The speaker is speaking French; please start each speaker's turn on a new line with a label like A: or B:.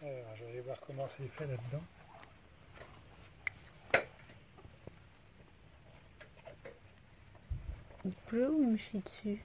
A: Alors, je vais aller voir comment c'est fait là-dedans.
B: Il pleut ou il me chie dessus?